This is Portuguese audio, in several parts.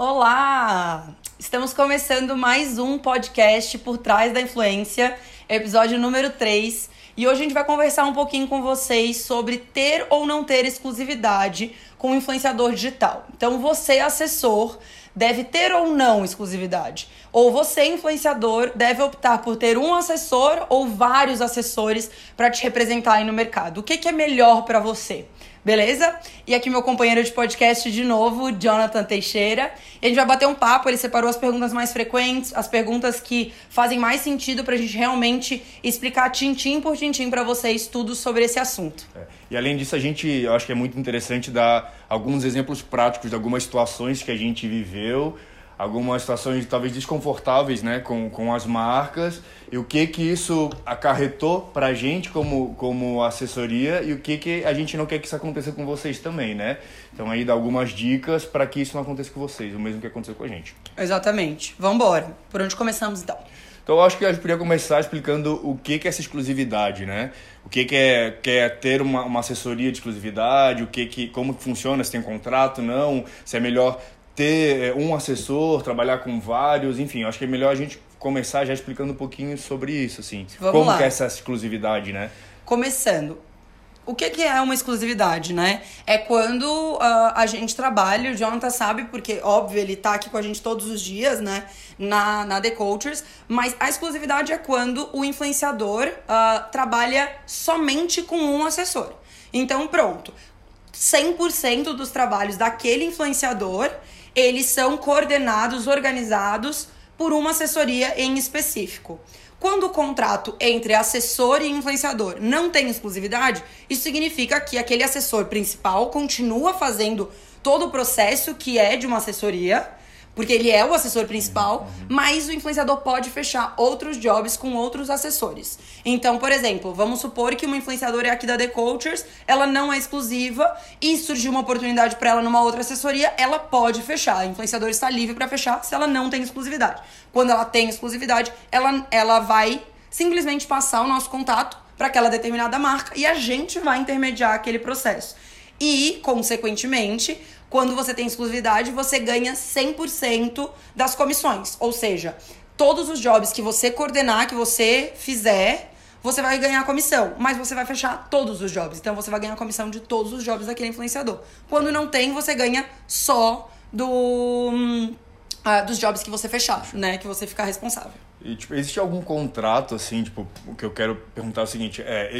Olá! Estamos começando mais um podcast Por Trás da Influência, episódio número 3. E hoje a gente vai conversar um pouquinho com vocês sobre ter ou não ter exclusividade com o influenciador digital. Então, você, assessor, deve ter ou não exclusividade. Ou você, influenciador, deve optar por ter um assessor ou vários assessores para te representar aí no mercado. O que, que é melhor para você? Beleza? E aqui meu companheiro de podcast de novo, Jonathan Teixeira. E a gente vai bater um papo, ele separou as perguntas mais frequentes, as perguntas que fazem mais sentido pra gente realmente explicar tintim por tintim para vocês tudo sobre esse assunto. É. E além disso, a gente, eu acho que é muito interessante dar alguns exemplos práticos de algumas situações que a gente viveu algumas situações talvez desconfortáveis né, com, com as marcas e o que que isso acarretou para a gente como, como assessoria e o que que a gente não quer que isso aconteça com vocês também, né? Então aí dá algumas dicas para que isso não aconteça com vocês, o mesmo que aconteceu com a gente. Exatamente. Vamos embora. Por onde começamos então? Então eu acho que a gente poderia começar explicando o que, que é essa exclusividade, né? O que, que, é, que é ter uma, uma assessoria de exclusividade, o que, que como que funciona, se tem contrato, não, se é melhor ter é, um assessor, trabalhar com vários, enfim, acho que é melhor a gente começar já explicando um pouquinho sobre isso, assim. Vamos como lá. que é essa exclusividade, né? Começando. O que, que é uma exclusividade, né? É quando uh, a gente trabalha, o Jonathan sabe, porque, óbvio, ele tá aqui com a gente todos os dias, né? Na, na The Cultures. Mas a exclusividade é quando o influenciador uh, trabalha somente com um assessor. Então, pronto. 100% dos trabalhos daquele influenciador eles são coordenados, organizados por uma assessoria em específico. Quando o contrato entre assessor e influenciador não tem exclusividade, isso significa que aquele assessor principal continua fazendo todo o processo que é de uma assessoria, porque ele é o assessor principal, mas o influenciador pode fechar outros jobs com outros assessores. Então, por exemplo, vamos supor que uma influenciadora é aqui da The Cultures, ela não é exclusiva e surgiu uma oportunidade para ela numa outra assessoria, ela pode fechar. A influenciadora está livre para fechar se ela não tem exclusividade. Quando ela tem exclusividade, ela, ela vai simplesmente passar o nosso contato para aquela determinada marca e a gente vai intermediar aquele processo. E, consequentemente, quando você tem exclusividade, você ganha 100% das comissões. Ou seja, todos os jobs que você coordenar, que você fizer, você vai ganhar comissão. Mas você vai fechar todos os jobs. Então você vai ganhar comissão de todos os jobs daquele influenciador. Quando não tem, você ganha só do. Uh, dos jobs que você fechar, né? Que você ficar responsável. E, tipo, existe algum contrato, assim, tipo, o que eu quero perguntar é o seguinte, é,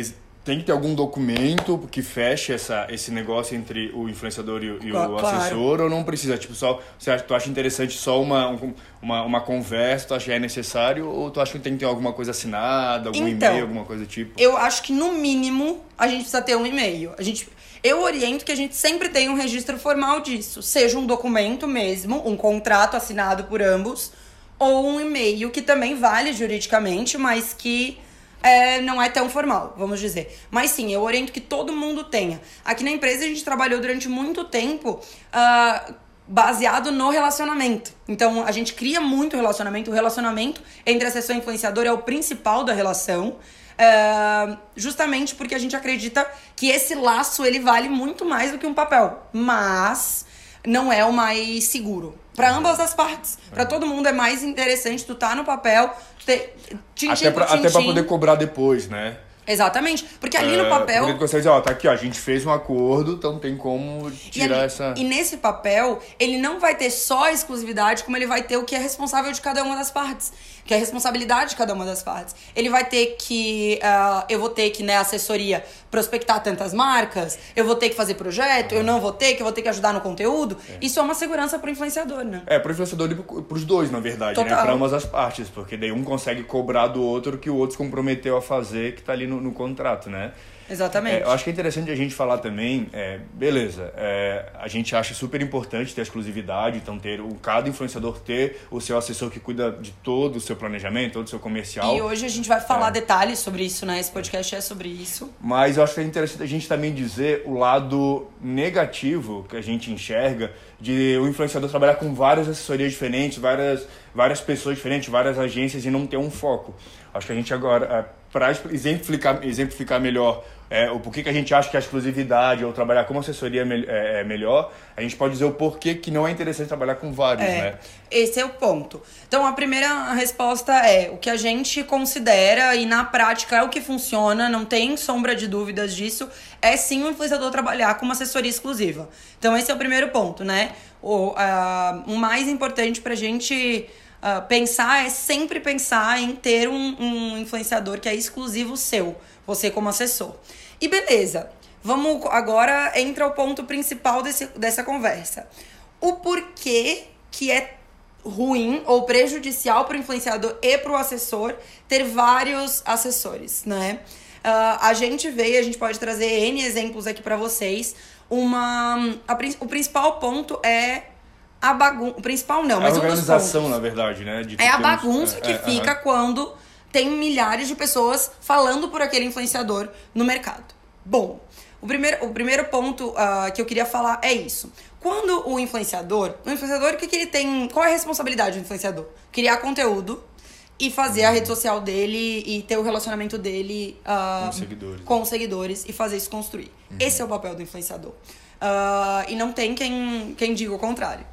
tem que ter algum documento que feche essa, esse negócio entre o influenciador e, e claro. o assessor ou não precisa? Tipo, só, você acha, tu acha interessante só uma, uma, uma conversa, tu acha que é necessário ou tu acha que tem que ter alguma coisa assinada, algum então, e-mail, alguma coisa do tipo? Eu acho que no mínimo a gente precisa ter um e-mail. A gente, eu oriento que a gente sempre tenha um registro formal disso, seja um documento mesmo, um contrato assinado por ambos, ou um e-mail que também vale juridicamente, mas que é, não é tão formal, vamos dizer. Mas sim, eu oriento que todo mundo tenha. Aqui na empresa a gente trabalhou durante muito tempo. Uh, baseado no relacionamento. Então, a gente cria muito relacionamento. O relacionamento entre assessor e influenciador é o principal da relação. Uh, justamente porque a gente acredita que esse laço ele vale muito mais do que um papel. Mas não é o mais seguro. Para ambas as partes. Para todo mundo é mais interessante tu tá no papel, ter, até, pra, até pra poder cobrar depois, né? Exatamente. Porque ali é, no papel. Porque você dizer, ó, tá aqui, ó, a gente fez um acordo, então tem como tirar e ali, essa. E nesse papel, ele não vai ter só a exclusividade, como ele vai ter o que é responsável de cada uma das partes. Que é a responsabilidade de cada uma das partes. Ele vai ter que. Uh, eu vou ter que, né, assessoria, prospectar tantas marcas, eu vou ter que fazer projeto, uhum. eu não vou ter, que eu vou ter que ajudar no conteúdo. É. Isso é uma segurança pro influenciador, né? É, pro influenciador e pros dois, na verdade, né? Total. né? Pra ambas as partes. Porque daí um consegue cobrar do outro que o outro se comprometeu a fazer, que tá ali no, no contrato, né? Exatamente. É, eu acho que é interessante a gente falar também, é, beleza, é, a gente acha super importante ter exclusividade, então ter o, cada influenciador ter o seu assessor que cuida de todo o seu planejamento, todo o seu comercial. E hoje a gente vai falar é. detalhes sobre isso, né? Esse podcast é sobre isso. Mas eu acho que é interessante a gente também dizer o lado negativo que a gente enxerga de o influenciador trabalhar com várias assessorias diferentes, várias, várias pessoas diferentes, várias agências e não ter um foco. Acho que a gente agora, é, para exemplificar, exemplificar melhor é, o porquê que a gente acha que a exclusividade ou trabalhar como assessoria é, é melhor, a gente pode dizer o porquê que não é interessante trabalhar com vários, é, né? Esse é o ponto. Então, a primeira resposta é o que a gente considera e na prática é o que funciona, não tem sombra de dúvidas disso, é sim o influenciador trabalhar com uma assessoria exclusiva. Então, esse é o primeiro ponto, né? O, uh, o mais importante pra gente uh, pensar é sempre pensar em ter um, um influenciador que é exclusivo seu você como assessor. E beleza, vamos agora entra o ponto principal desse, dessa conversa. O porquê que é ruim ou prejudicial para o influenciador e para o assessor ter vários assessores, né? Uh, a gente vê, a gente pode trazer N exemplos aqui para vocês. Uma, a, o principal ponto é a bagunça. O principal não, mas a organização, um na verdade, né? é a bagunça que é, fica uh -huh. quando tem milhares de pessoas falando por aquele influenciador no mercado. Bom, o primeiro, o primeiro ponto uh, que eu queria falar é isso. Quando o influenciador, o influenciador, o que, que ele tem? Qual é a responsabilidade do influenciador? Criar conteúdo e fazer a rede social dele e ter o relacionamento dele uh, com, seguidores. com seguidores e fazer isso construir. Uhum. Esse é o papel do influenciador. Uh, e não tem quem, quem diga o contrário.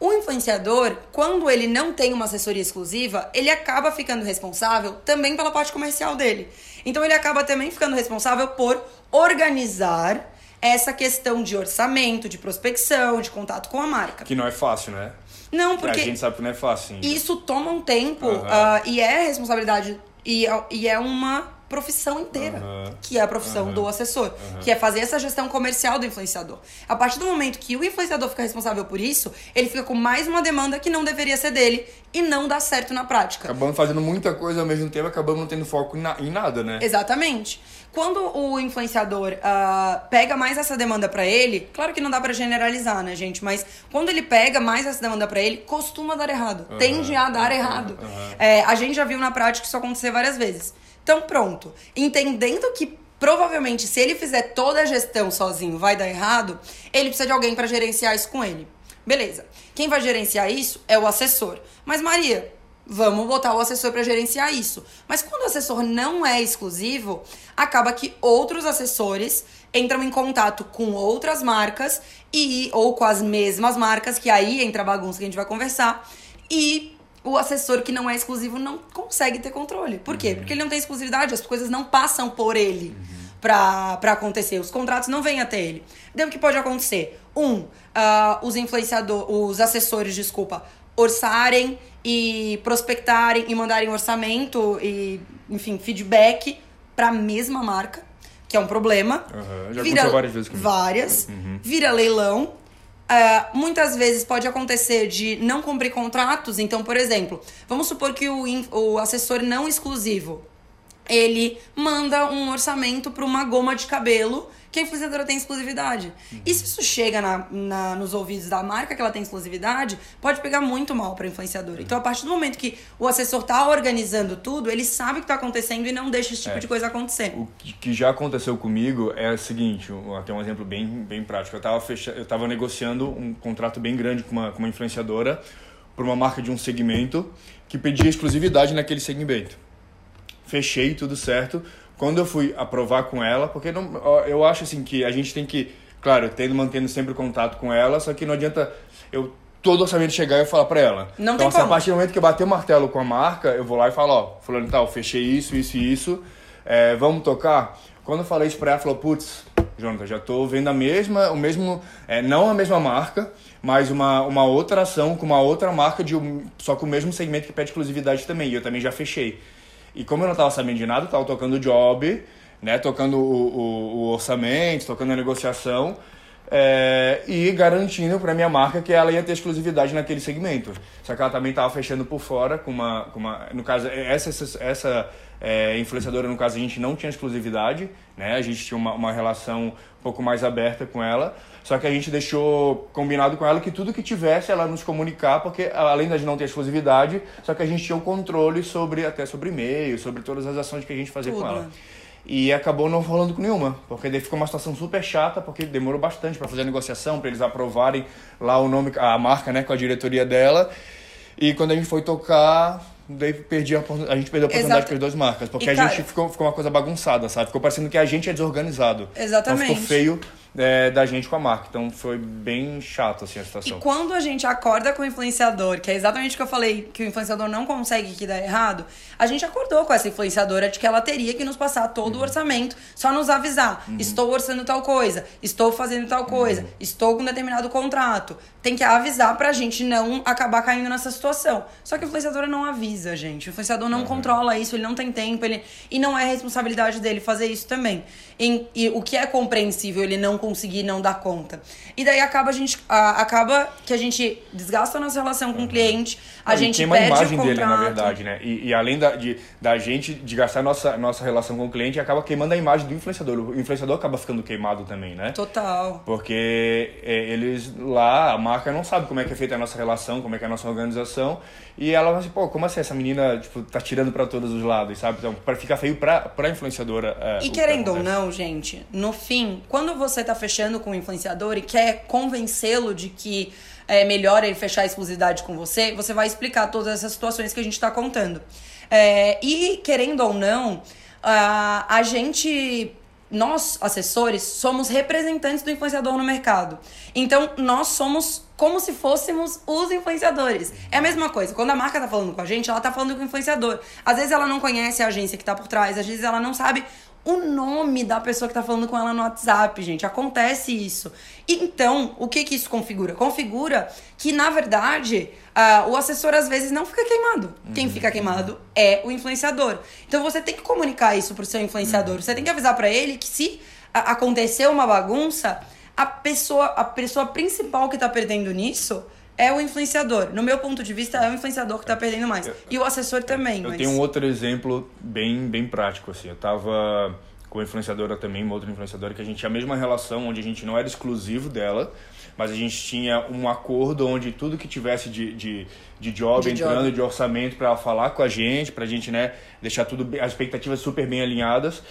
O influenciador, quando ele não tem uma assessoria exclusiva, ele acaba ficando responsável também pela parte comercial dele. Então ele acaba também ficando responsável por organizar essa questão de orçamento, de prospecção, de contato com a marca. Que não é fácil, né? Não, porque. A gente sabe que não é fácil. Ainda. Isso toma um tempo uhum. uh, e é responsabilidade. E, e é uma profissão inteira, uhum. que é a profissão uhum. do assessor, uhum. que é fazer essa gestão comercial do influenciador. A partir do momento que o influenciador fica responsável por isso, ele fica com mais uma demanda que não deveria ser dele e não dá certo na prática. Acabamos fazendo muita coisa ao mesmo tempo, acabamos não tendo foco em nada, né? Exatamente. Quando o influenciador uh, pega mais essa demanda para ele, claro que não dá para generalizar, né, gente? Mas quando ele pega mais essa demanda para ele, costuma dar errado. Tende a dar errado. É, a gente já viu na prática isso acontecer várias vezes. Então, pronto. Entendendo que provavelmente se ele fizer toda a gestão sozinho vai dar errado, ele precisa de alguém para gerenciar isso com ele. Beleza. Quem vai gerenciar isso é o assessor. Mas Maria, vamos botar o assessor para gerenciar isso. Mas quando o assessor não é exclusivo, acaba que outros assessores entram em contato com outras marcas e ou com as mesmas marcas, que aí entra a bagunça que a gente vai conversar, e o assessor que não é exclusivo não consegue ter controle. Por quê? Uhum. Porque ele não tem exclusividade, as coisas não passam por ele uhum. pra, acontecer, os contratos não vêm até ele. Daí o que pode acontecer? Um, uh, os influenciadores, os assessores, desculpa, orçarem e prospectarem e mandarem orçamento e, enfim, feedback para a mesma marca, que é um problema. Uhum. Já vira, várias vezes comigo. Várias. Uhum. Vira leilão Uh, muitas vezes pode acontecer de não cumprir contratos. Então, por exemplo, vamos supor que o, o assessor não exclusivo ele manda um orçamento para uma goma de cabelo que a influenciadora tem exclusividade. Uhum. E se isso chega na, na, nos ouvidos da marca que ela tem exclusividade, pode pegar muito mal para a influenciadora. Então, a partir do momento que o assessor está organizando tudo, ele sabe o que está acontecendo e não deixa esse tipo é. de coisa acontecer. O que já aconteceu comigo é o seguinte, até um exemplo bem, bem prático. Eu estava fecha... eu negociando um contrato bem grande com uma, com uma influenciadora para uma marca de um segmento que pedia exclusividade naquele segmento. Fechei tudo certo quando eu fui aprovar com ela, porque não, eu acho assim que a gente tem que, claro, tendo mantendo sempre contato com ela, só que não adianta eu todo orçamento chegar e falar para ela. Não então, tem assim, a partir do momento que eu bater o martelo com a marca, eu vou lá e falo, ó, fulano tal, fechei isso, isso e isso, é, vamos tocar. Quando eu falei isso pra ela, ela falou, putz, Jonathan, já tô vendo a mesma, o mesmo, é, não a mesma marca, mas uma, uma outra ação com uma outra marca, de um, só com o mesmo segmento que pede exclusividade também, e eu também já fechei. E como eu não estava sabendo de nada, eu tava tocando o job, né? Tocando o, o, o orçamento, tocando a negociação. É, e garantindo para minha marca que ela ia ter exclusividade naquele segmento. Só que ela também estava fechando por fora com uma, com uma no caso essa essa, essa é, influenciadora no caso a gente não tinha exclusividade, né? A gente tinha uma, uma relação um pouco mais aberta com ela. Só que a gente deixou combinado com ela que tudo que tivesse ela nos comunicar, porque além de não ter exclusividade, só que a gente tinha o controle sobre até sobre e-mail, sobre todas as ações que a gente fazia tudo. com ela. E acabou não rolando com nenhuma, porque daí ficou uma situação super chata, porque demorou bastante para fazer a negociação, para eles aprovarem lá o nome, a marca, né, com a diretoria dela. E quando a gente foi tocar, daí perdi a, a gente perdeu a oportunidade com as duas marcas. Porque E, a cara- gente ficou, ficou uma coisa bagunçada, sabe? Ficou parecendo que a gente é desorganizado. Exatamente. Então ficou feio é, da gente com a marca. Então foi bem chato, assim, a E situação. quando a gente acorda com o influenciador, que é exatamente o que eu falei, que o influenciador não consegue que dá errado, a gente acordou com essa influenciadora de que ela teria que nos passar todo Uhum. o orçamento, só nos avisar. Estou orçando tal coisa, estou fazendo tal coisa, Uhum. estou com determinado contrato. Tem que avisar pra gente não acabar caindo nessa situação. Só que o influenciador não avisa, gente. O influenciador não controla isso, ele não tem tempo, ele... e não é responsabilidade dele fazer isso também. Em- e o que é compreensível ele não conseguir não dar conta. E daí acaba a gente a- acaba que a gente desgasta a nossa relação com o cliente, a e gente queima perde a imagem dele, na verdade, né? E, e além da, de, da gente de gastar nossa, nossa relação com o cliente, acaba queimando a imagem do influenciador. O influenciador acaba ficando queimado também, né? Total. Porque é, eles lá, a marca não sabe como é que é feita a nossa relação, como é que é a nossa organização. E ela vai assim, pô, como assim? Essa menina, tipo, tá tirando pra todos os lados, sabe? Então, pra ficar feio pra, pra influenciadora. é, E querendo ou não, gente, no fim, quando você tá fechando com o influenciador e quer convencê-lo de que é melhor ele fechar a exclusividade com você, você vai explicar todas essas situações que a gente tá contando. É, e querendo ou não, a, a gente. Nós, assessores, somos representantes do influenciador no mercado. Então, nós somos como se fôssemos os influenciadores. É a mesma coisa. Quando a marca tá falando com a gente, ela tá falando com o influenciador. Às vezes ela não conhece a agência que tá por trás, às vezes ela não sabe o nome da pessoa que tá falando com ela no WhatsApp, gente. Acontece isso. Então, o que que isso configura? Configura que, na verdade, ah, o assessor às vezes não fica queimado. Quem fica queimado é o influenciador. Então, você tem que comunicar isso pro seu influenciador. Você tem que avisar pra ele que se acontecer uma bagunça, a pessoa, a pessoa principal que tá perdendo nisso é o influenciador. No meu ponto de vista, é o influenciador que tá perdendo mais. E o assessor também, Eu mas... tenho um outro exemplo bem, bem prático, assim. Eu tava com a influenciadora também, uma outra influenciadora, que a gente tinha a mesma relação, onde a gente não era exclusivo dela, mas a gente tinha um acordo onde tudo que tivesse de, de, de job De entrando, job. de orçamento, para ela falar com a gente, pra gente, né, deixar tudo, as expectativas super bem alinhadas.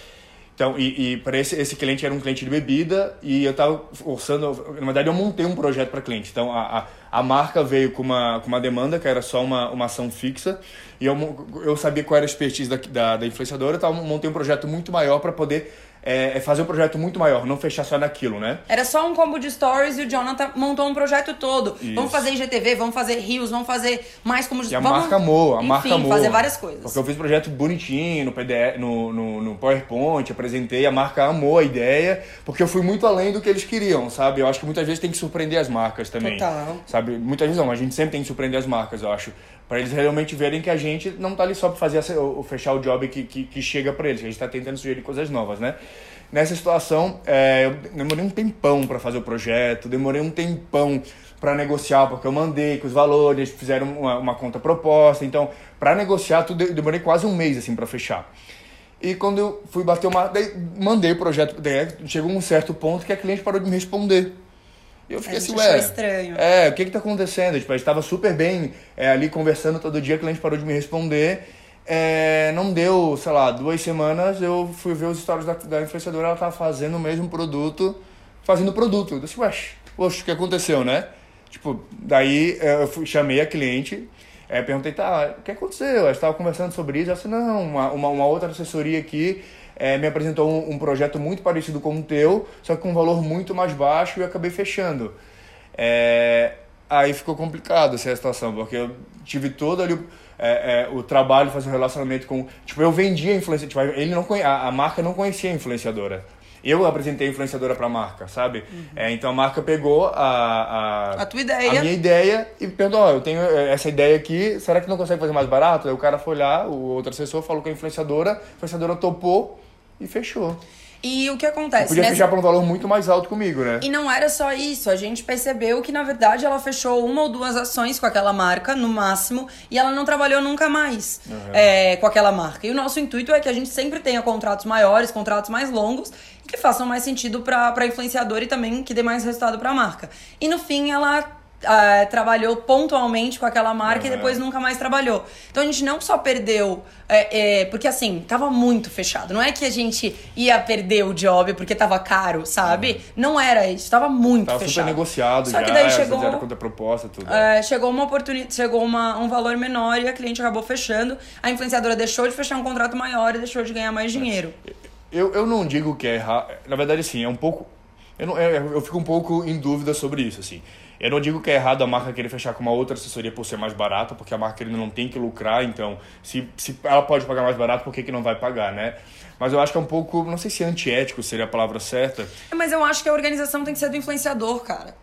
Então, e, e para esse, esse cliente era um cliente de bebida e eu tava orçando, na verdade eu montei um projeto para cliente. Então, a, a, a marca veio com uma, com uma demanda que era só uma, uma ação fixa e eu, eu sabia qual era a expertise da, da, da influenciadora, então montei um projeto muito maior para poder é, é fazer um projeto muito maior, não fechar só naquilo, né? Era só um combo de stories e o Jonathan montou um projeto todo. Isso. Vamos fazer IGTV, vamos fazer rios, vamos fazer mais como E a vamos, marca amou, a enfim, marca amou. fazer várias coisas. Porque eu fiz um projeto bonitinho no, PDF, no, no, no PowerPoint, apresentei, a marca amou a ideia, porque eu fui muito além do que eles queriam, sabe? Eu acho que muitas vezes tem que surpreender as marcas também. Total. Sabe? Muitas vezes não, a gente sempre tem que surpreender as marcas, eu acho. Pra eles realmente verem que a gente não tá ali só pra fazer o, fechar o job que, que, que chega pra eles, a gente tá tentando sugerir coisas novas, né? Nessa situação, é, eu demorei um tempão pra fazer o projeto, demorei um tempão pra negociar, porque eu mandei com os valores, eles fizeram uma, uma conta proposta, então, pra negociar, tudo, eu demorei quase um mês, assim, pra fechar. E quando eu fui bater uma. Mandei o projeto, daí chegou um certo ponto que a cliente parou de me responder. E eu fiquei assim, ué. estranho. É, o que que tá acontecendo? Tipo, a gente tava super bem é, ali conversando todo dia, a cliente parou de me responder. É, não deu, sei lá, duas semanas, eu fui ver os stories da, da influenciadora, ela tava fazendo o mesmo produto, fazendo o produto. Eu disse, ué, poxa, o que aconteceu, né? Tipo, daí é, eu fui, chamei a cliente, é, perguntei, tá, o que aconteceu? A gente tava conversando sobre isso, ela disse, não, uma, uma, uma outra assessoria aqui é, me apresentou um, um projeto muito parecido com o teu, só que com um valor muito mais baixo e acabei fechando. É, aí ficou complicado essa situação, porque eu tive todo ali o, é, é, o trabalho fazer um relacionamento com. Tipo, eu vendia a influência. Tipo, ele não conhe- a, a marca não conhecia a influenciadora. Eu apresentei a influenciadora para a marca, sabe? É, então a marca pegou a, a, Uhum. A tua ideia. a minha ideia e perguntou: ó, eu tenho é, essa ideia aqui, será que não consegue fazer mais barato? Aí o cara foi lá, o outro assessor falou com a influenciadora, a influenciadora topou e fechou. E o que acontece? Podia Nessa- fechar por um valor muito mais alto comigo, né? E não era só isso, a gente percebeu que na verdade ela fechou uma ou duas ações com aquela marca, no máximo, e ela não trabalhou nunca mais é, com aquela marca. E o nosso intuito é que a gente sempre tenha contratos maiores, contratos mais longos, que façam mais sentido para influenciador e também que dê mais resultado para a marca. E no fim ela uh, trabalhou pontualmente com aquela marca Uhum. e depois nunca mais trabalhou. Então a gente não só perdeu, é, é, porque assim, tava muito fechado. Não é que a gente ia perder o job porque tava caro, sabe? Não era isso, tava muito Uhum. Tava fechado. super negociado Só já, que daí é, chegou, fizeram contra proposta, tudo. é, chegou uma oportunidade, chegou uma, um valor menor e a cliente acabou fechando. A influenciadora deixou de fechar um contrato maior e deixou de ganhar mais dinheiro. Eu, eu não digo que é errado. Na verdade, assim, é um pouco. Eu, não, eu, eu fico um pouco em dúvida sobre isso, assim. Eu não digo que é errado a marca querer fechar com uma outra assessoria por ser mais barata, porque a marca ainda não tem que lucrar, então, se, se ela pode pagar mais barato, por que, que não vai pagar, né? Mas eu acho que é um pouco, não sei se antiético seria a palavra certa. Mas eu acho que a organização tem que ser do influenciador, cara.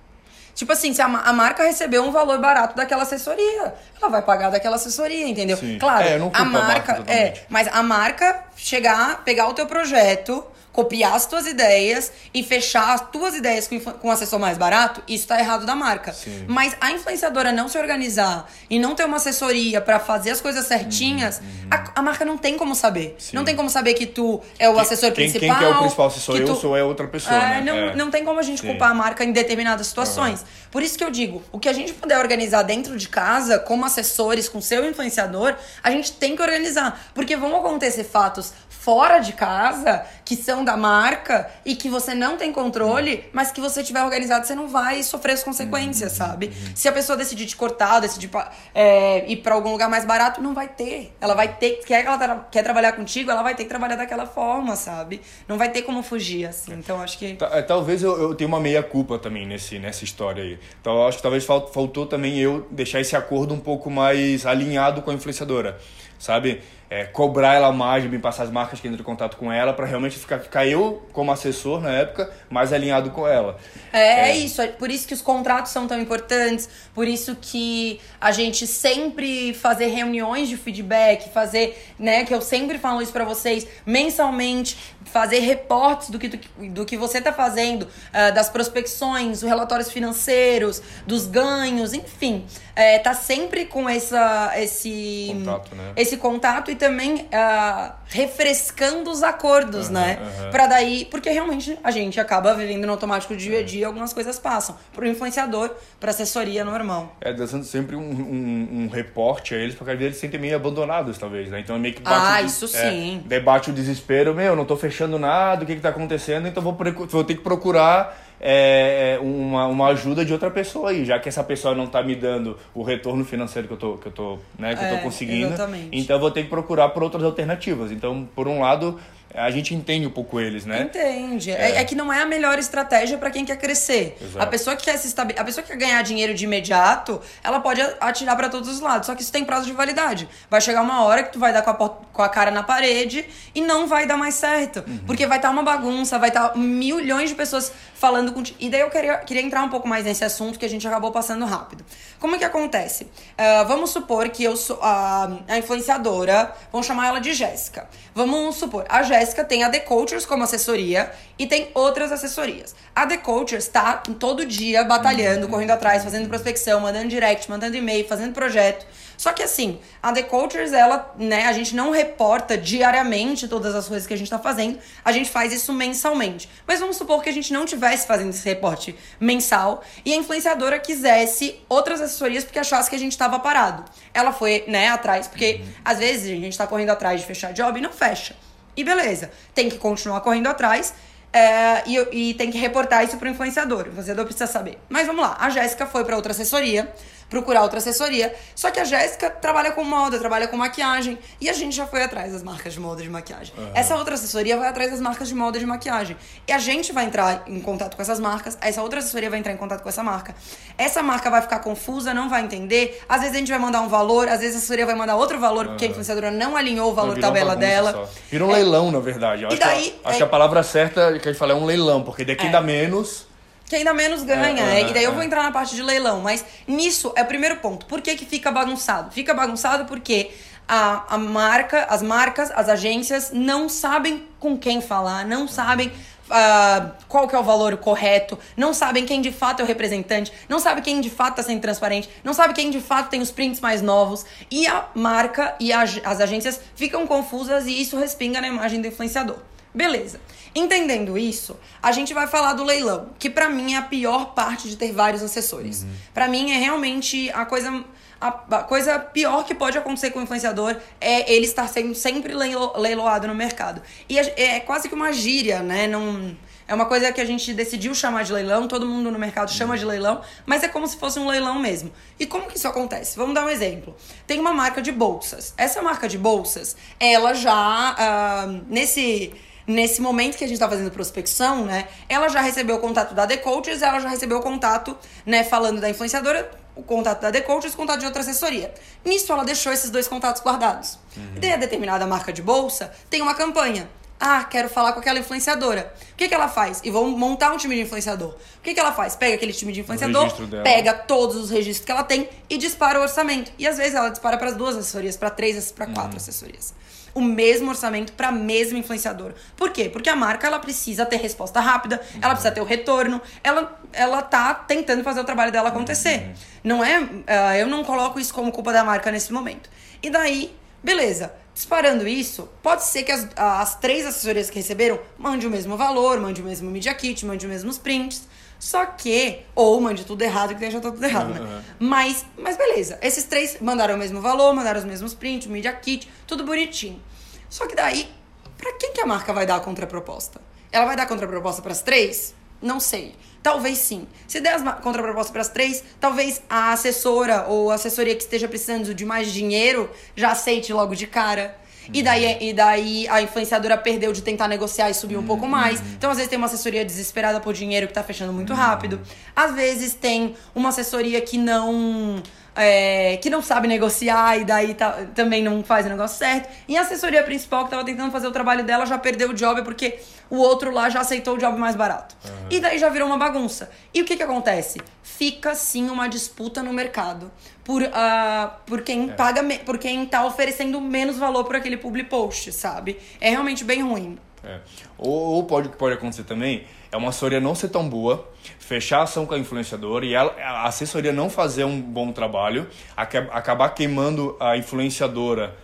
Tipo assim, se a, a marca recebeu um valor barato daquela assessoria, ela vai pagar daquela assessoria, entendeu? Sim. Claro, É, eu não a culpo a marca marca, é, mas a marca chegar, pegar o teu projeto, copiar as tuas ideias e fechar as tuas ideias com, com um assessor mais barato, isso tá errado da marca. Sim. Mas a influenciadora não se organizar e não ter uma assessoria pra fazer as coisas certinhas, a, a marca não tem como saber. Uhum, Sim. Não tem como saber que tu é o assessor quem, principal. Quem que é o principal, se sou que eu tu- ou é outra pessoa, é, né? não, É. não tem como a gente Sim. culpar a marca em determinadas situações. Por isso que eu digo, o que a gente puder organizar dentro de casa, como assessores, com seu influenciador, a gente tem que organizar. Porque vão acontecer fatos fora de casa, que são da marca, e que você não tem controle, mas que você tiver organizado, você não vai sofrer as consequências, Uhum, sabe? Se a pessoa decidir te cortar, decidir é, ir pra algum lugar mais barato, não vai ter. Ela vai ter, quer que ela tra- quer trabalhar contigo, ela vai ter que trabalhar daquela forma, sabe? Não vai ter como fugir, assim. Então acho que. É, Talvez eu, eu tenha uma meia culpa também nesse, nessa história aí. Então acho que talvez fal- faltou também eu deixar esse acordo um pouco mais alinhado com a influenciadora, sabe? É, cobrar ela mais me passar as marcas que entram em contato com ela para realmente ficar, ficar eu como assessor na época mais alinhado com ela. É, é isso, é por isso que os contratos são tão importantes, por isso que a gente sempre fazer reuniões de feedback, fazer, né, que eu sempre falo isso pra vocês, mensalmente, fazer reportes do que, do, que- do que você tá fazendo, ah, das prospecções, os relatórios financeiros, dos ganhos, enfim. É, tá sempre com essa, esse Contato, né? esse contato e também ah, refrescando os acordos, Aham, né? aham. Pra daí, porque realmente a gente acaba vivendo no automático dia a dia, algumas coisas passam. Pro influenciador, pra assessoria normal. É, dando sempre um, um, um reporte a eles, porque às vezes eles se sentem meio abandonados, talvez, né? Então é meio que bate Ah, o isso é, sim. debate o desespero, meu, não tô fechando nada, o que que tá acontecendo, então vou, vou ter que procurar é, uma, uma ajuda de outra pessoa aí, já que essa pessoa não tá me dando o retorno financeiro que eu tô, que eu tô, né, que eu É, tô conseguindo. exatamente. Então eu vou ter que procurar por outras alternativas. Então, por um lado, a gente entende um pouco eles, né? Entende. É. é que não é a melhor estratégia pra quem quer crescer. Exato. A pessoa que quer se estabe... a pessoa que quer ganhar dinheiro de imediato, ela pode atirar pra todos os lados. Só que isso tem prazo de validade. Vai chegar uma hora que tu vai dar com a, com a cara na parede e não vai dar mais certo. Uhum. Porque vai estar uma bagunça, vai estar milhões de pessoas falando contigo. E daí eu queria, queria entrar um pouco mais nesse assunto que a gente acabou passando rápido. Como é que acontece? Ah, vamos supor que eu sou a, a influenciadora, vamos chamar ela de Jéssica. Vamos supor, a Jéssica tem a The Coachers como assessoria e tem outras assessorias. A The Coachers tá todo dia batalhando, correndo atrás, fazendo prospecção, mandando direct, mandando e-mail, fazendo projeto. Só que assim, a The Coachers, ela, né, a gente não reporta diariamente todas as coisas que a gente tá fazendo, a gente faz isso mensalmente. Mas vamos supor que a gente não tivesse fazendo esse reporte mensal e a influenciadora quisesse outras assessorias porque achasse que a gente tava parado. Ela foi, né, atrás, porque às vezes a gente tá correndo atrás de fechar job e não fecha. E beleza, tem que continuar correndo atrás. é, e, e tem que reportar isso pro influenciador. O influenciador precisa saber. Mas vamos lá. A Jéssica foi pra outra assessoria, procurar outra assessoria. Só que a Jéssica trabalha com moda, trabalha com maquiagem. E a gente já foi atrás das marcas de moda e de maquiagem. Essa outra assessoria vai atrás das marcas de moda e de maquiagem. E a gente vai entrar em contato com essas marcas. Essa outra assessoria vai entrar em contato com essa marca. Essa marca vai ficar confusa, não vai entender. Às vezes a gente vai mandar um valor, às vezes a assessoria vai mandar outro valor, porque a influenciadora não alinhou o valor uma tabela dela. só. Virou um leilão, na verdade. Eu E acho, que, daí, a- acho é- que a palavra certa que a gente fala é um leilão, porque daqui É. dá menos. Que ainda menos ganha. É, é, e daí eu é. vou entrar na parte de leilão. Mas nisso é o primeiro ponto. Por que, que fica bagunçado? Fica bagunçado porque a, a marca, as marcas, as agências não sabem com quem falar, não sabem. ah, qual que é o valor correto, não sabem quem de fato é o representante, não sabe quem de fato está sendo transparente, não sabe quem de fato tem os prints mais novos. E a marca e a- as agências ficam confusas e isso respinga na imagem do influenciador. Beleza. Entendendo isso, a gente vai falar do leilão, que para mim é a pior parte de ter vários assessores. Uhum. Para mim é realmente a coisa a, a, coisa pior que pode acontecer com o influenciador é ele estar sendo sempre leilo, leiloado no mercado. E é, é, quase que uma gíria, né? Não, é uma coisa que a gente decidiu chamar de leilão, todo mundo no mercado chama de leilão, mas é como se fosse um leilão mesmo. E como que isso acontece? Vamos dar um exemplo. Tem uma marca de bolsas. Essa marca de bolsas, ela já, uh, nesse nesse momento que a gente está fazendo prospecção, né? Ela já recebeu o contato da The Coaches, ela já recebeu o contato, né, falando da influenciadora, o contato da The Coaches o contato de outra assessoria. Nisso ela deixou esses dois contatos guardados. Uhum. E daí a determinada marca de bolsa tem uma campanha. Ah, quero falar com aquela influenciadora. O que, que ela faz? E vou montar um time de influenciador. O que, que ela faz? Pega aquele time de influenciador, pega todos os registros que ela tem e dispara o orçamento. E às vezes ela dispara para as duas assessorias, para três, para quatro uhum. assessorias o mesmo orçamento para a mesma influenciadora. Por quê? Porque a marca ela precisa ter resposta rápida, uhum. ela precisa ter o retorno, ela, ela tá tentando fazer o trabalho dela acontecer. Uhum. Não é. Uh, eu não coloco isso como culpa da marca nesse momento. E daí, beleza. Disparando isso, pode ser que as, as três assessorias que receberam mande o mesmo valor, mande o mesmo media kit, mande os mesmos prints. Só que, ou mande tudo errado, que já tá tudo errado, né? Uhum. Mas, mas beleza. Esses três mandaram o mesmo valor, mandaram os mesmos prints, media kit, tudo bonitinho. Só que daí, para quem que a marca vai dar a contraproposta? Ela vai dar a contraproposta para as três? Não sei. Talvez sim. Se der a contraproposta para as três, talvez a assessora ou a assessoria que esteja precisando de mais dinheiro já aceite logo de cara. E daí, e daí a influenciadora perdeu de tentar negociar e subir um pouco mais. Então, às vezes, tem uma assessoria desesperada por dinheiro que tá fechando muito rápido. Às vezes, tem uma assessoria que não. É, que não sabe negociar e daí tá, também não faz o negócio certo. E a assessoria principal que tava tentando fazer o trabalho dela já perdeu o job porque o outro lá já aceitou o job mais barato. Uhum. E daí já virou uma bagunça. E o que que acontece? Fica sim uma disputa no mercado por, uh, por quem é. paga, por quem tá oferecendo menos valor por aquele public post, sabe? É realmente bem ruim. É. Ou, pode, pode acontecer também é uma assessoria não ser tão boa, fechar a ação com a influenciadora e ela, a assessoria não fazer um bom trabalho, acabar queimando a influenciadora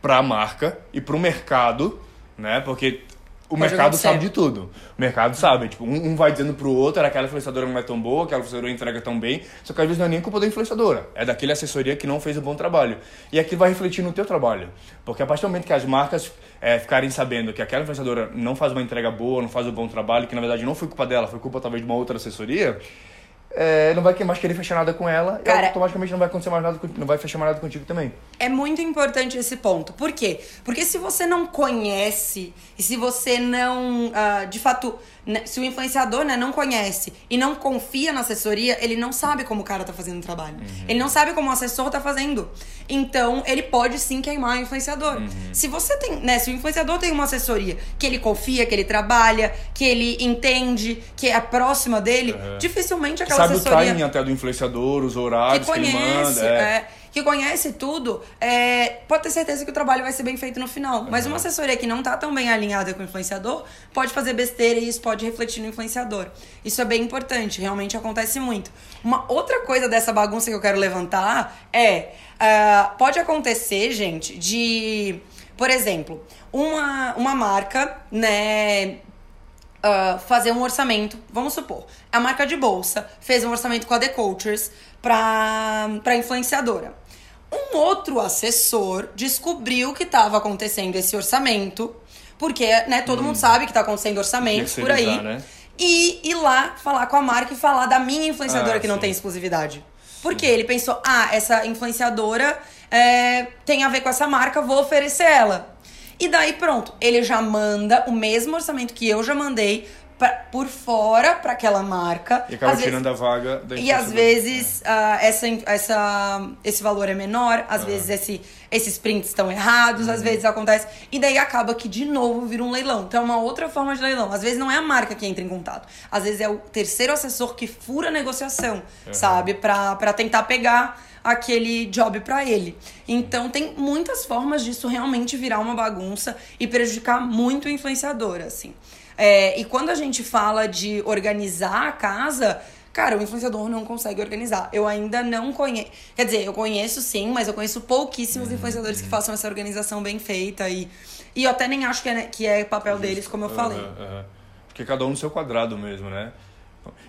para a marca e para o mercado, né? Porque o mercado sabe de tudo. O mercado sabe. Tipo, um, um vai dizendo pro outro, aquela influenciadora não é tão boa, aquela influenciadora entrega tão bem. Só que às vezes não é nem culpa da influenciadora. É daquele assessoria que não fez o bom trabalho. E aquilo vai refletir no teu trabalho. Porque a partir do momento que as marcas é, ficarem sabendo que aquela influenciadora não faz uma entrega boa, não faz o um bom trabalho, que na verdade não foi culpa dela, foi culpa talvez de uma outra assessoria, é, não vai mais querer fechar nada com ela Cara, e automaticamente não vai acontecer mais nada, não vai fechar mais nada contigo também. É muito importante esse ponto. Por quê? Porque se você não conhece e se você não, uh, de fato, se o influenciador né, não conhece e não confia na assessoria, ele não sabe como o cara tá fazendo o trabalho. Uhum. Ele não sabe como o assessor tá fazendo. Então, ele pode sim queimar o influenciador. Uhum. Se você tem, né, se o influenciador tem uma assessoria que ele confia, que ele trabalha, que ele entende, que é próxima dele, uhum. dificilmente aquela sabe assessoria... Sabe o timing até do influenciador, os horários que, conhece, que ele manda. É. É que conhece tudo, é, pode ter certeza que o trabalho vai ser bem feito no final. Mas uma assessoria que não tá tão bem alinhada com o influenciador pode fazer besteira e isso pode refletir no influenciador. Isso é bem importante, realmente acontece muito. Uma outra coisa dessa bagunça que eu quero levantar é. Uh, pode acontecer, gente, de. Por exemplo, uma, uma marca, né, Uh, fazer um orçamento, vamos supor, a marca de bolsa fez um orçamento com a The Cultures para influenciadora. Um outro assessor descobriu que estava acontecendo esse orçamento, porque né, todo hum. mundo sabe que está acontecendo orçamentos por aí. Né? E ir lá falar com a marca e falar da minha influenciadora ah, que sim. não tem exclusividade. Porque ele pensou, ah, essa influenciadora é, tem a ver com essa marca, vou oferecer ela. E daí pronto, ele já manda o mesmo orçamento que eu já mandei pra, por fora para aquela marca. E acaba tirando vezes, a vaga da E às vezes uh, essa, essa, esse valor é menor, às ah. vezes esse, esses prints estão errados, uhum. às vezes acontece. E daí acaba que de novo vira um leilão. Então é uma outra forma de leilão. Às vezes não é a marca que entra em contato. Às vezes é o terceiro assessor que fura a negociação, uhum. sabe? para tentar pegar aquele job para ele. Então tem muitas formas disso realmente virar uma bagunça e prejudicar muito o influenciador, assim. É, e quando a gente fala de organizar a casa, cara, o influenciador não consegue organizar. Eu ainda não conheço. Quer dizer, eu conheço sim, mas eu conheço pouquíssimos uhum. influenciadores que façam essa organização bem feita e E eu até nem acho que é, que é papel deles, como eu falei. Uhum, uhum. Porque cada um no seu quadrado mesmo, né?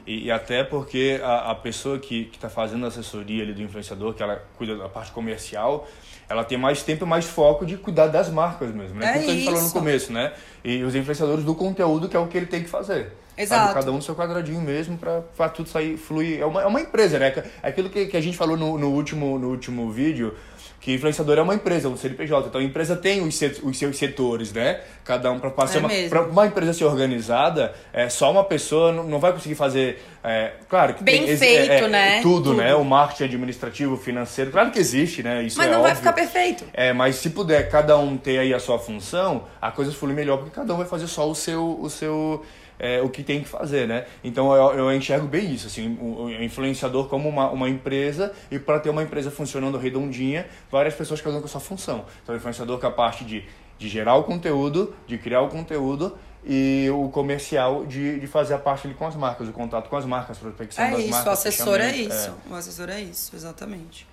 E, e até porque a, a pessoa que está fazendo a assessoria ali do influenciador, que ela cuida da parte comercial, ela tem mais tempo e mais foco de cuidar das marcas mesmo, né? É Como a gente falou no começo, né? E os influenciadores do conteúdo, que é o que ele tem que fazer. Exato. Sabe? Cada um no seu quadradinho mesmo para tudo sair, fluir. É uma, é uma empresa, né? É aquilo que, que a gente falou no, no, último, no último vídeo, que influenciador é uma empresa, um CNPJ. Então a empresa tem os, set, os seus setores, né? Cada um para É ser uma, pra uma empresa ser organizada, é, só uma pessoa não, não vai conseguir fazer. é, claro que Bem tem, feito, é, é, né? Tudo, Tudo. né? O marketing administrativo, financeiro, claro que existe, né? Isso Mas é não vai óbvio. ficar perfeito. É, mas se puder cada um ter aí a sua função, a coisa flui melhor, porque cada um vai fazer só o seu, o seu, é, o que tem que fazer, né? Então eu, eu enxergo bem isso, assim, o, o influenciador como uma, uma empresa e para ter uma empresa funcionando redondinha, várias pessoas um com a sua função. Então o influenciador com a parte de, de gerar o conteúdo, de criar o conteúdo e o comercial de, de fazer a parte ali com as marcas, o contato com as marcas, prospecção É das isso, marcas. o assessor é fechamento, isso. O assessor é isso, exatamente.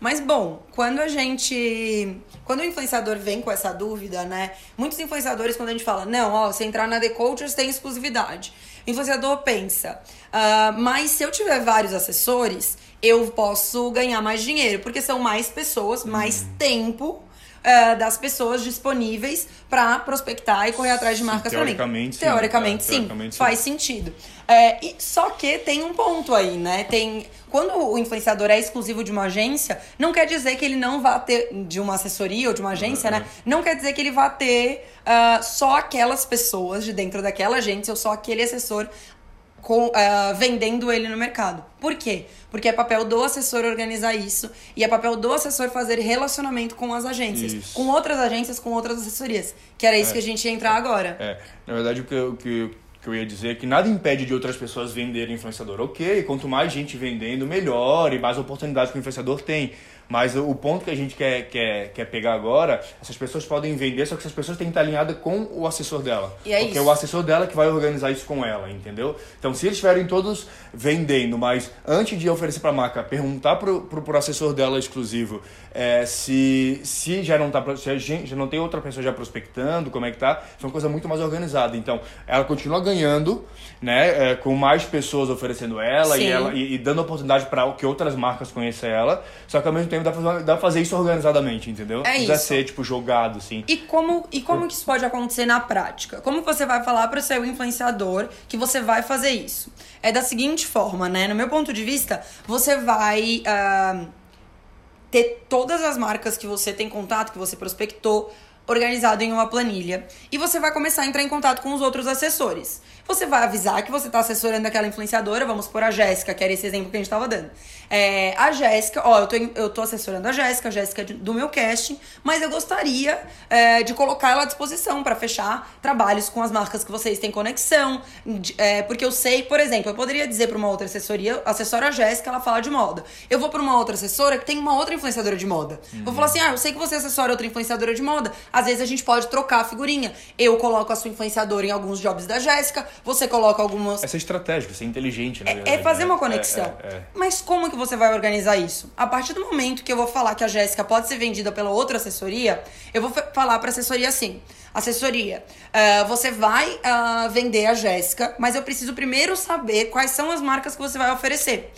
Mas bom, quando a gente. Quando o influenciador vem com essa dúvida, né? Muitos influenciadores, quando a gente fala, não, ó, você entrar na The Cultures tem exclusividade. O influenciador pensa, "Ah, mas se eu tiver vários assessores, eu posso ganhar mais dinheiro, porque são mais pessoas, mais tempo. ah, das pessoas disponíveis para prospectar e correr atrás de marcas para mim. teoricamente, sim. Teoricamente, É, sim. teoricamente, sim. Faz sentido. É, e, só que tem um ponto aí, né? Tem, quando o influenciador é exclusivo de uma agência, não quer dizer que ele não vá ter, de uma assessoria ou de uma agência, né? Não quer dizer que ele vá ter ah, só aquelas pessoas de dentro daquela agência ou só aquele assessor com, ah, vendendo ele no mercado. Por quê? Porque é papel do assessor organizar isso e é papel do assessor fazer relacionamento com as agências, Isso. com outras agências, com outras assessorias. Que era isso que a gente ia entrar agora. É, na verdade, o que, o que, que eu ia dizer é que nada impede de outras pessoas venderem influenciador. Ok, quanto mais gente vendendo, melhor e mais oportunidades que o influenciador tem. Mas o, o ponto que a gente quer, quer, quer pegar agora, essas pessoas podem vender, só que essas pessoas têm que estar alinhadas com o assessor dela. E é Porque isso. é o assessor dela que vai organizar isso com ela, entendeu? Então, se eles estiverem todos vendendo, mas antes de oferecer para a marca, perguntar pro, pro assessor dela exclusivo é, se, se já não tá se já não tem outra pessoa já prospectando, como é que tá, isso é uma coisa muito mais organizada. Então, ela continua ganhando, né, é, com mais pessoas oferecendo ela Sim. e, ela e, e dando oportunidade para que outras marcas conheçam ela, só que ao mesmo tempo dá pra, fazer- dá pra fazer isso organizadamente, entendeu? É precisa isso. ser, tipo, jogado, assim. E como, e como que isso pode acontecer na prática? Como você vai falar para o seu influenciador que você vai fazer isso? É da seguinte forma, né? No meu ponto de vista, você vai ah, ter todas as marcas que você tem contato, que você prospectou, organizado em uma planilha. E você vai começar a entrar em contato com os outros assessores. Você vai avisar que você está assessorando aquela influenciadora, vamos por a Jéssica, que era esse exemplo que a gente estava dando. É, a Jéssica, ó, eu tô, eu tô assessorando a Jéssica, a Jéssica é do meu casting, mas eu gostaria é, de colocar ela à disposição para fechar trabalhos com as marcas que vocês têm conexão. de- é, porque eu sei, por exemplo, eu poderia dizer para uma outra assessoria, a assessora Jéssica, ela fala de moda. Eu vou para uma outra assessora que tem uma outra influenciadora de moda. Vou falar assim: ah, eu sei que você assessora outra influenciadora de moda. Às vezes a gente pode trocar a figurinha. Eu coloco a sua influenciadora em alguns jobs da Jéssica, você coloca algumas. É ser estratégico, ser inteligente, na É- verdade. É fazer né? uma conexão. É, é, é. Mas como que você vai organizar isso? A partir do momento que eu vou falar que a Jéssica pode ser vendida pela outra assessoria, eu vou fa- falar pra assessoria assim: assessoria, ah, você vai ah, vender a Jéssica, mas eu preciso primeiro saber quais são as marcas que você vai oferecer.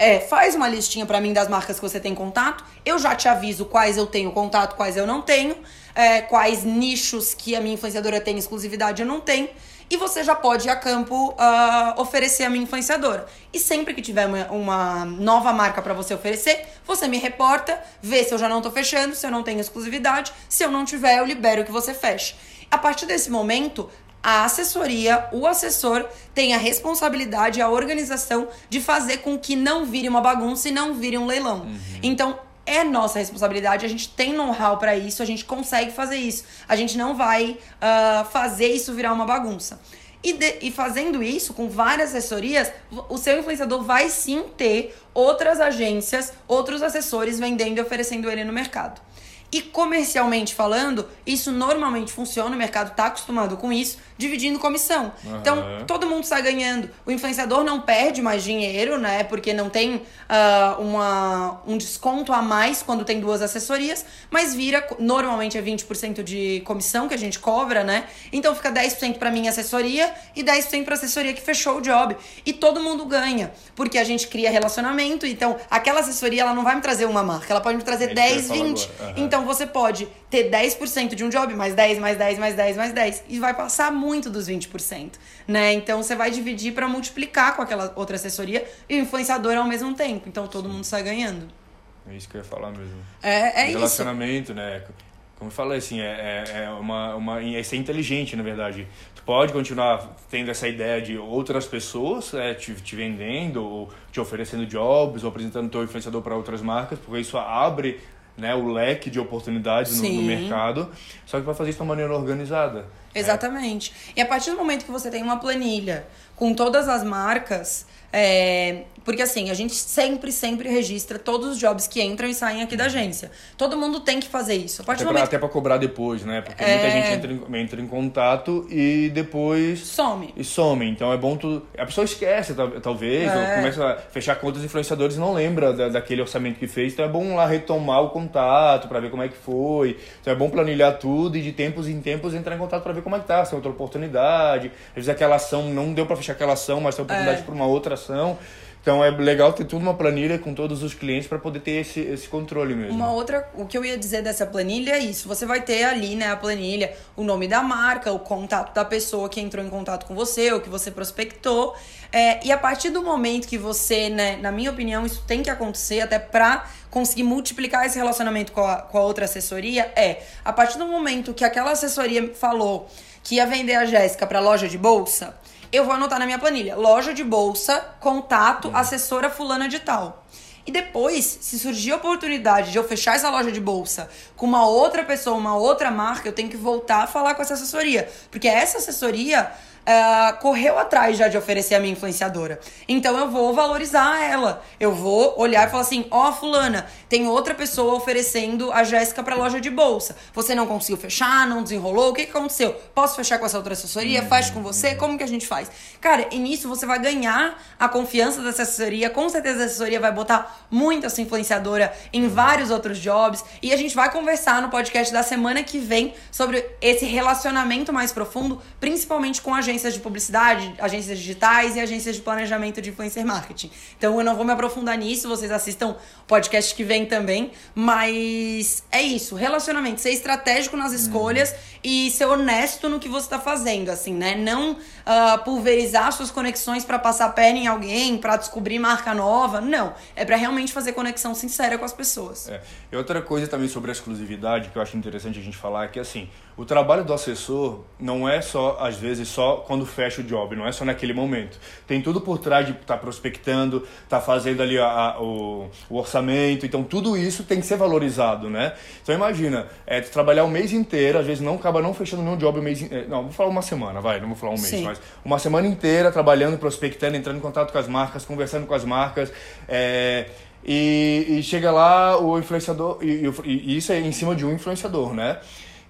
É, faz uma listinha pra mim das marcas que você tem contato. Eu já te aviso quais eu tenho contato, quais eu não tenho, é, quais nichos que a minha influenciadora tem exclusividade eu não tenho. E você já pode ir a campo ah, oferecer a minha influenciadora. E sempre que tiver uma, uma nova marca pra você oferecer, você me reporta, vê se eu já não tô fechando, se eu não tenho exclusividade. Se eu não tiver, eu libero que você feche. A partir desse momento, a assessoria, o assessor tem a responsabilidade, a organização de fazer com que não vire uma bagunça e não vire um leilão. Então, é nossa responsabilidade, a gente tem know-how pra isso, a gente consegue fazer isso. A gente não vai ah, fazer isso virar uma bagunça. E, de- e fazendo isso com várias assessorias, o seu influenciador vai sim ter outras agências, outros assessores vendendo e oferecendo ele no mercado. E comercialmente falando, isso normalmente funciona, o mercado está acostumado com isso, dividindo comissão. Uhum. Então, todo mundo está ganhando. O influenciador não perde mais dinheiro, né? Porque não tem uh, uma, um desconto a mais quando tem duas assessorias, mas vira, normalmente é 20% de comissão que a gente cobra, né? Então fica 10% para minha assessoria e 10% para assessoria que fechou o job. E todo mundo ganha, porque a gente cria relacionamento, então aquela assessoria ela não vai me trazer uma marca, ela pode me trazer é 10, 20. Uhum. Então você pode ter 10% de um job, mais 10, mais 10, mais 10, mais 10 e vai passar muito dos 20%, né? Então você vai dividir para multiplicar com aquela outra assessoria e o influenciador ao mesmo tempo. Então todo mundo sai ganhando. É isso que eu ia falar mesmo. É, é Relacionamento, isso. né? Como eu falei, assim, é, é, é uma, uma. É ser inteligente, na verdade. Tu pode continuar tendo essa ideia de outras pessoas é, te, te vendendo, ou te oferecendo jobs, ou apresentando teu influenciador para outras marcas, porque isso abre né, o leque de oportunidades no, no, mercado, só que vai fazer isso de uma maneira organizada. Exatamente. É. E a partir do momento que você tem uma planilha com todas as marcas, é, porque assim, a gente sempre, sempre registra todos os jobs que entram e saem aqui da agência. Todo mundo tem que fazer isso. Até, momento... pra, até pra cobrar depois, né? Porque é... muita gente entra em, entra em contato e depois. Some. E some. Então é bom tu. A pessoa esquece, talvez, é... ou começa a fechar contas influenciadores e não lembra da, daquele orçamento que fez. Então é bom lá retomar o contato para ver como é que foi. Então é bom planilhar tudo e de tempos em tempos entrar em contato para ver como é que tá, se é outra oportunidade. Às vezes aquela ação não deu para fechar aquela ação, mas tem oportunidade é. para uma outra ação. Então é legal ter tudo uma planilha com todos os clientes para poder ter esse, esse controle mesmo. Uma outra, o que eu ia dizer dessa planilha é isso. Você vai ter ali, né, a planilha, o nome da marca, o contato da pessoa que entrou em contato com você, ou que você prospectou. É, e a partir do momento que você, né, na minha opinião, isso tem que acontecer até pra conseguir multiplicar esse relacionamento com a, com a outra assessoria, é a partir do momento que aquela assessoria falou que ia vender a Jéssica para loja de bolsa, eu vou anotar na minha planilha. Loja de bolsa, contato, assessora fulana de tal. E depois, se surgir a oportunidade de eu fechar essa loja de bolsa com uma outra pessoa, uma outra marca, eu tenho que voltar a falar com essa assessoria. Porque essa assessoria uh, correu atrás já de oferecer a minha influenciadora. Então eu vou valorizar ela. Eu vou olhar e falar assim: ó, oh, Fulana, tem outra pessoa oferecendo a Jéssica pra loja de bolsa. Você não conseguiu fechar, não desenrolou, o que, que aconteceu? Posso fechar com essa outra assessoria? Uhum. Fecha com você? Como que a gente faz? Cara, e nisso você vai ganhar a confiança dessa assessoria. Com certeza a assessoria vai botar muito essa influenciadora em vários outros jobs. E a gente vai conversar no podcast da semana que vem sobre esse relacionamento mais profundo, principalmente com a agência agências de publicidade, agências digitais e agências de planejamento de influencer marketing. Então eu não vou me aprofundar nisso, vocês assistam o podcast que vem também, mas é isso, relacionamento, ser estratégico nas escolhas uhum. e ser honesto no que você está fazendo, assim, né? Não uh, pulverizar suas conexões para passar perna em alguém, para descobrir marca nova, não. É para realmente fazer conexão sincera com as pessoas. É. E outra coisa também sobre a exclusividade que eu acho interessante a gente falar é que assim, o trabalho do assessor não é só, às vezes, só quando fecha o job, não é só naquele momento. Tem tudo por trás de estar tá prospectando, tá fazendo ali a, a, o, o, orçamento, então tudo isso tem que ser valorizado, né? Então imagina, é, trabalhar o mês inteiro, às vezes não acaba não fechando nenhum job o mês é, Não, vou falar uma semana, vai, não vou falar um mês, Sim. mas uma semana inteira trabalhando, prospectando, entrando em contato com as marcas, conversando com as marcas, é, e, e, chega lá o influenciador, e, e, isso é em cima de um influenciador, né?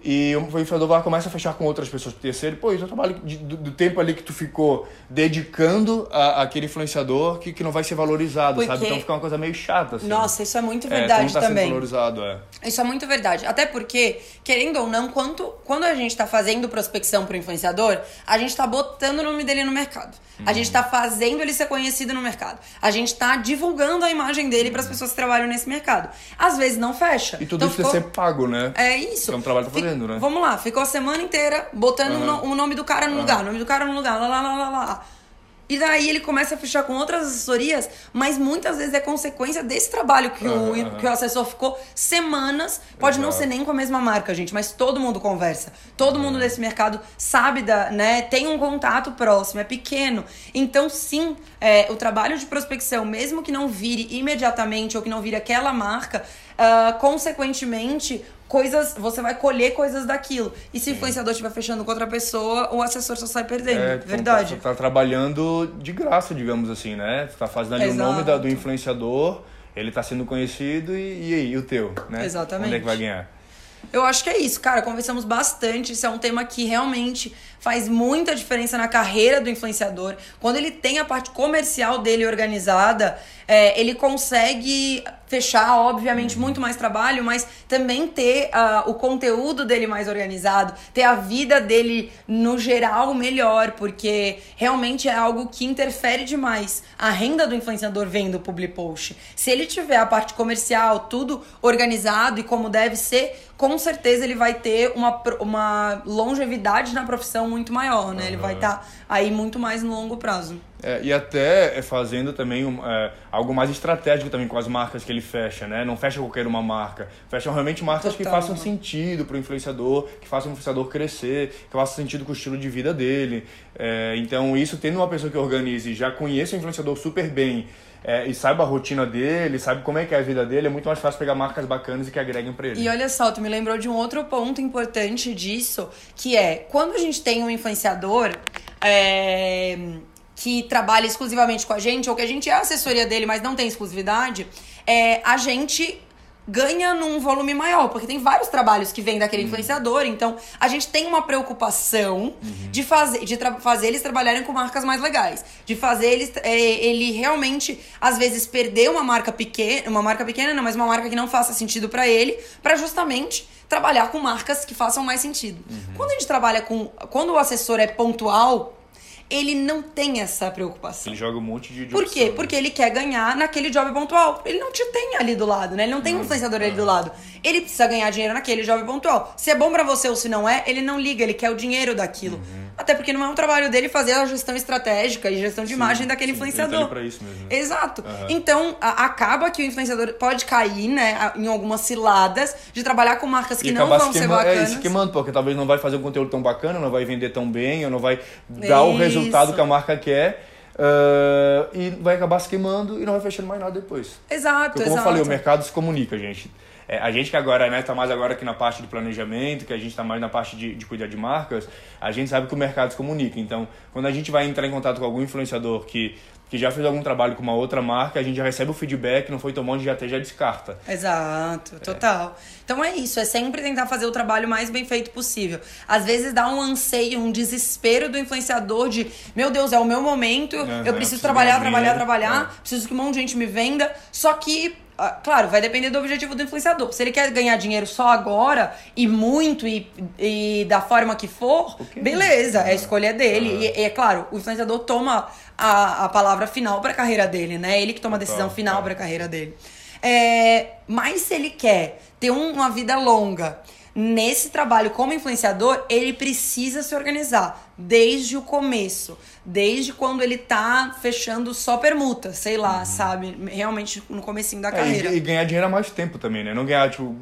E o influenciador vai começa a fechar com outras pessoas pro terceiro. Pô, isso é o trabalho de, do, do, tempo ali que tu ficou dedicando a, aquele influenciador que, que não vai ser valorizado, Porque... sabe? Então fica uma coisa meio chata. Assim. Nossa, isso é muito é, verdade é, tá também. valorizado, é. Isso é muito verdade. Até porque, querendo ou não, quanto, quando a gente tá fazendo prospecção pro influenciador, a gente tá botando o nome dele no mercado. A gente tá fazendo ele ser conhecido no mercado. A gente tá divulgando a imagem dele para as pessoas que trabalham nesse mercado. Às vezes não fecha. E tudo então, isso ficou... ser pago, né? É isso. É um trabalho que tá fazendo, né? Vamos lá, ficou a semana inteira botando uhum. o nome do cara no uhum. lugar, o nome do cara no lugar, lá, lá, lá, lá, lá. E daí ele começa a fechar com outras assessorias, mas muitas vezes é consequência desse trabalho que, uhum, o, que o assessor ficou semanas. Pode não ser nem com a mesma marca, gente, mas todo mundo conversa. Todo mundo desse mercado sabe da, né? Tem um contato próximo, é pequeno. Então, sim, é, o trabalho de prospecção, mesmo que não vire imediatamente ou que não vire aquela marca, uh, consequentemente, coisas, você vai colher coisas daquilo. E se o influenciador estiver fechando com outra pessoa, o assessor só sai perdendo. É, Verdade. Tá, tá, trabalhando de graça, digamos assim, né? Você tá fazendo ali Exato. o nome da, do influenciador, ele tá sendo conhecido e, e aí, o teu, né? Exatamente. Onde é que vai ganhar? Eu acho que é isso, cara. Conversamos bastante. Isso é um tema que realmente faz muita diferença na carreira do influenciador. Quando ele tem a parte comercial dele organizada, é, ele consegue fechar, obviamente, uhum. muito mais trabalho, mas também ter uh, o conteúdo dele mais organizado, ter a vida dele no geral melhor, porque realmente é algo que interfere demais. A renda do influenciador vem do public post. Se ele tiver a parte comercial, tudo organizado e como deve ser, com certeza ele vai ter uma, uma longevidade na profissão muito maior, né? Uhum. Ele vai estar tá aí muito mais no longo prazo. É, e até é, fazendo também um, é, algo mais estratégico também com as marcas que ele fecha, né? Não fecha qualquer uma marca. Fecham realmente marcas Total, que façam sentido para o influenciador, que façam o influenciador crescer, que façam sentido com o estilo de vida dele. É, então, isso tendo uma pessoa que organize já conheça o influenciador super bem é, e saiba a rotina dele, sabe como é que é a vida dele, é muito mais fácil pegar marcas bacanas e que agreguem para ele. E olha só, tu me lembrou de um outro ponto importante disso, que é quando a gente tem um influenciador é, que trabalha exclusivamente com a gente, ou que a gente é assessoria dele, mas não tem exclusividade, é, a gente ganha num volume maior, porque tem vários trabalhos que vêm daquele uhum. influenciador, então a gente tem uma preocupação uhum. de fazer de fazer eles trabalharem com marcas mais legais, de fazer eles é, ele realmente às vezes perder uma marca pequena, uma marca pequena, não, mas uma marca que não faça sentido para ele, para justamente trabalhar com marcas que façam mais sentido. Uhum. Quando a gente trabalha com quando o assessor é pontual, ele não tem essa preocupação. Ele joga um monte de, de Por quê? Opção, né? Porque ele quer ganhar naquele job pontual. Ele não te tem ali do lado, né? Ele não tem um influenciador ali do lado. Ele precisa ganhar dinheiro naquele job pontual. Se é bom para você ou se não é, ele não liga, ele quer o dinheiro daquilo. Uhum. Até porque não é um trabalho dele fazer a gestão estratégica e gestão de sim, imagem daquele sim, influenciador. Ele tá isso mesmo. Exato. Uhum. Então, a, acaba que o influenciador pode cair, né, em algumas ciladas de trabalhar com marcas que não vão ser bacanas. É, se queimando, porque talvez não vai fazer um conteúdo tão bacana, não vai vender tão bem, ou não vai dar isso. o resultado que a marca quer. Uh, e vai acabar se queimando e não vai fechando mais nada depois. Exato, Porque, como exato. eu falei, o mercado se comunica, gente. É, a gente que agora né, tá mais agora aqui na parte de planejamento, que a gente está mais na parte de, de cuidar de marcas, a gente sabe que o mercado se comunica. Então, quando a gente vai entrar em contato com algum influenciador que que já fez algum trabalho com uma outra marca, a gente já recebe o feedback, não foi tão bom, a gente já até já descarta. Exato, é. total. É. Então é isso, é sempre tentar fazer o trabalho mais bem feito possível. Às vezes dá um anseio, um desespero do influenciador de, meu Deus, é o meu momento, uhum, eu preciso trabalhar, trabalhar, trabalhar, é. preciso que um monte de gente me venda. Só que ah, claro, vai depender do objetivo do influenciador. Se ele quer ganhar dinheiro só agora e muito e, e da forma que for, beleza, é a escolha dele. Uhum. E, e, é claro, o influenciador toma a, a palavra final para a carreira dele, né? Ele que toma a decisão final para a carreira dele. É, mas se ele quer ter uma vida longa nesse trabalho como influenciador, ele precisa se organizar desde o começo, desde quando ele tá fechando só permuta, sei lá, uhum. sabe? Realmente no comecinho da é, carreira. E, e, ganhar dinheiro há mais tempo também, né? Não ganhar, tipo,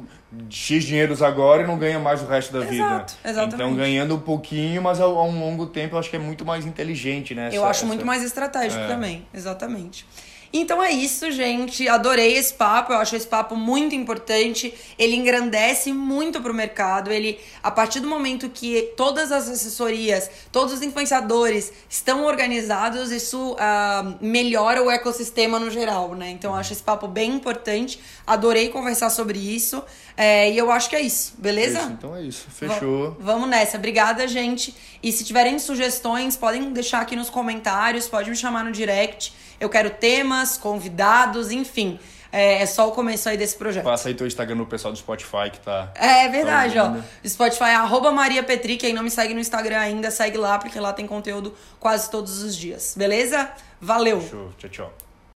X dinheiros agora e não ganha mais o resto da Exato, vida. Exatamente. Então, ganhando um pouquinho, mas a, um longo tempo, eu acho que é muito mais inteligente, né? Essa, eu acho essa... muito mais estratégico é. também, exatamente. Então é isso, gente. Adorei esse papo. Eu acho esse papo muito importante. Ele engrandece muito pro mercado. Ele, a partir do momento que todas as assessorias, todos os influenciadores estão organizados, isso uh, melhora o ecossistema no geral, né? Então eu acho esse papo bem importante. Adorei conversar sobre isso. É, e eu acho que é isso, beleza? Isso, então é isso. Fechou. V vamos nessa. Obrigada, gente. E se tiverem sugestões, podem deixar aqui nos comentários, pode me chamar no direct. Eu quero temas, convidados, enfim. É, é, só o começo aí desse projeto. Passa aí teu Instagram no pessoal do Spotify que tá. É, é verdade, tá ó. Spotify é arroba Maria Petri. Quem não me segue no Instagram ainda, segue lá, porque lá tem conteúdo quase todos os dias. Beleza? Valeu! Show. Tchau, tchau.